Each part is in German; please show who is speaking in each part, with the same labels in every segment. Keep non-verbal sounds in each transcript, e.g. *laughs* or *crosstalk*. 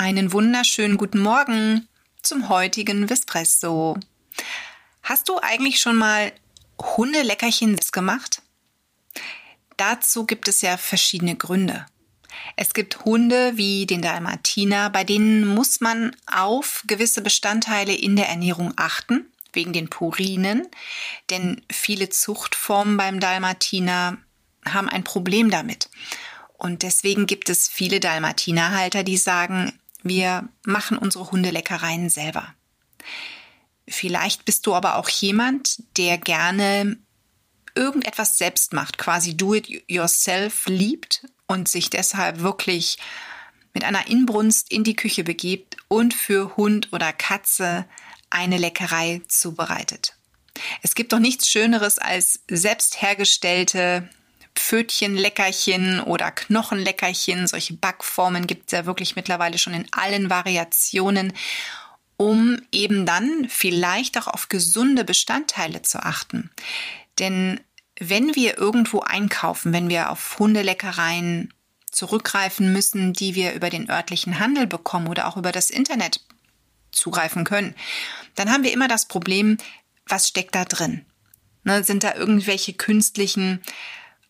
Speaker 1: Einen wunderschönen guten Morgen zum heutigen Vespresso. Hast du eigentlich schon mal Hundeleckerchen gemacht? Dazu gibt es ja verschiedene Gründe. Es gibt Hunde wie den Dalmatiner, bei denen muss man auf gewisse Bestandteile in der Ernährung achten, wegen den Purinen, denn viele Zuchtformen beim Dalmatiner haben ein Problem damit. Und deswegen gibt es viele Dalmatinerhalter, die sagen, wir machen unsere Hundeleckereien selber. Vielleicht bist du aber auch jemand, der gerne irgendetwas selbst macht, quasi do it yourself liebt und sich deshalb wirklich mit einer Inbrunst in die Küche begibt und für Hund oder Katze eine Leckerei zubereitet. Es gibt doch nichts Schöneres als selbst hergestellte Pfötchenleckerchen oder Knochenleckerchen. Solche Backformen gibt es ja wirklich mittlerweile schon in allen Variationen, um eben dann vielleicht auch auf gesunde Bestandteile zu achten. Denn wenn wir irgendwo einkaufen, wenn wir auf Hundeleckereien zurückgreifen müssen, die wir über den örtlichen Handel bekommen oder auch über das Internet zugreifen können, dann haben wir immer das Problem, was steckt da drin? Ne, sind da irgendwelche künstlichen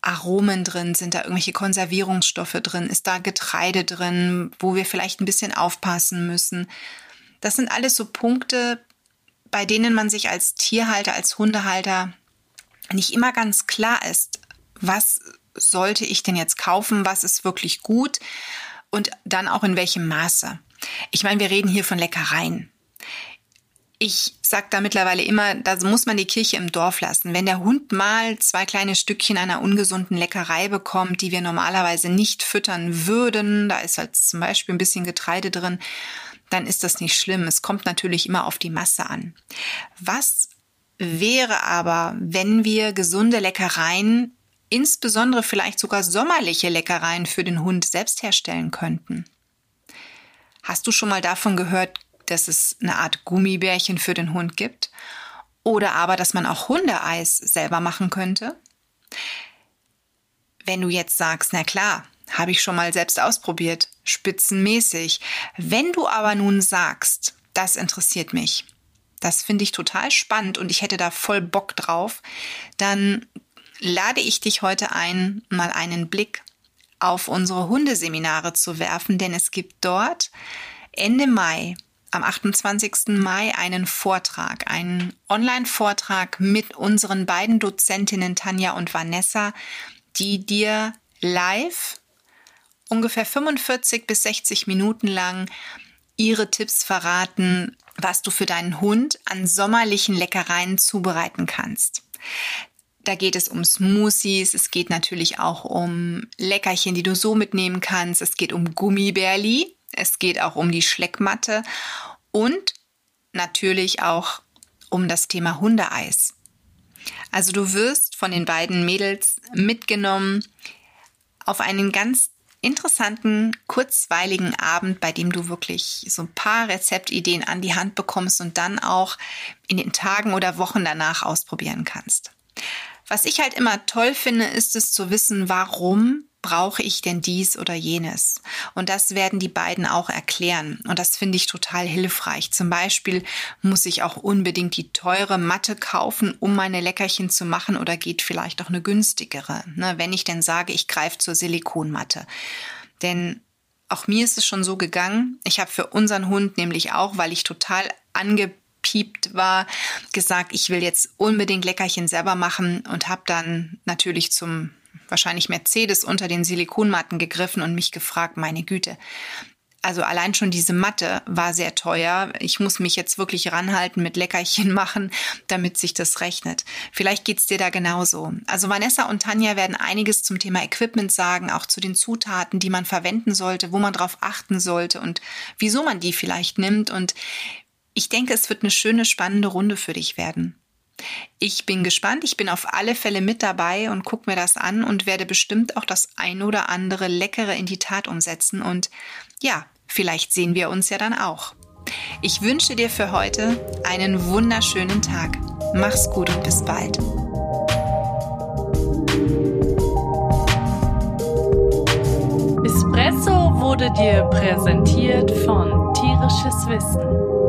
Speaker 1: Aromen drin? Sind da irgendwelche Konservierungsstoffe drin? Ist da Getreide drin, wo wir vielleicht ein bisschen aufpassen müssen? Das sind alles so Punkte, bei denen man sich als Tierhalter, als Hundehalter nicht immer ganz klar ist, was sollte ich denn jetzt kaufen, was ist wirklich gut und dann auch in welchem Maße. Ich meine, wir reden hier von Leckereien. Ich sage da mittlerweile immer, da muss man die Kirche im Dorf lassen. Wenn der Hund mal zwei kleine Stückchen einer ungesunden Leckerei bekommt, die wir normalerweise nicht füttern würden, da ist halt zum Beispiel ein bisschen Getreide drin, dann ist das nicht schlimm. Es kommt natürlich immer auf die Masse an. Was wäre aber, wenn wir gesunde Leckereien, insbesondere vielleicht sogar sommerliche Leckereien für den Hund selbst herstellen könnten? Hast du schon mal davon gehört, dass es eine Art Gummibärchen für den Hund gibt. Oder aber, dass man auch Hundeeis selber machen könnte. Wenn du jetzt sagst, na klar, habe ich schon mal selbst ausprobiert, spitzenmäßig. Wenn du aber nun sagst, das interessiert mich, das finde ich total spannend und ich hätte da voll Bock drauf, dann lade ich dich heute ein, mal einen Blick auf unsere Hundeseminare zu werfen, denn es gibt dort Ende Mai am 28. Mai einen Vortrag, einen Online-Vortrag mit unseren beiden Dozentinnen Tanja und Vanessa, die dir live ungefähr 45 bis 60 Minuten lang ihre Tipps verraten, was du für deinen Hund an sommerlichen Leckereien zubereiten kannst. Da geht es um Smoothies, es geht natürlich auch um Leckerchen, die du so mitnehmen kannst, es geht um Gummibärli, es geht auch um die Schleckmatte und natürlich auch um das Thema Hundeeis. Also du wirst von den beiden Mädels mitgenommen auf einen ganz interessanten, kurzweiligen Abend, bei dem du wirklich so ein paar Rezeptideen an die Hand bekommst und dann auch in den Tagen oder Wochen danach ausprobieren kannst. Was ich halt immer toll finde, ist es zu wissen, warum brauche ich denn dies oder jenes? Und das werden die beiden auch erklären. Und das finde ich total hilfreich. Zum Beispiel muss ich auch unbedingt die teure Matte kaufen, um meine Leckerchen zu machen oder geht vielleicht auch eine günstigere, ne, wenn ich denn sage, ich greife zur Silikonmatte. Denn auch mir ist es schon so gegangen. Ich habe für unseren Hund nämlich auch, weil ich total angepiept war, gesagt, ich will jetzt unbedingt Leckerchen selber machen und habe dann natürlich zum wahrscheinlich Mercedes unter den Silikonmatten gegriffen und mich gefragt, meine Güte. Also allein schon diese Matte war sehr teuer. Ich muss mich jetzt wirklich ranhalten mit Leckerchen *laughs* machen, damit sich das rechnet. Vielleicht geht's dir da genauso. Also Vanessa und Tanja werden einiges zum Thema Equipment sagen, auch zu den Zutaten, die man verwenden sollte, wo man drauf achten sollte und wieso man die vielleicht nimmt. Und ich denke, es wird eine schöne, spannende Runde für dich werden. Ich bin gespannt. Ich bin auf alle Fälle mit dabei und gucke mir das an und werde bestimmt auch das ein oder andere Leckere in die Tat umsetzen. Und ja, vielleicht sehen wir uns ja dann auch. Ich wünsche dir für heute einen wunderschönen Tag. Mach's gut und bis bald.
Speaker 2: Espresso wurde dir präsentiert von Tierisches Wissen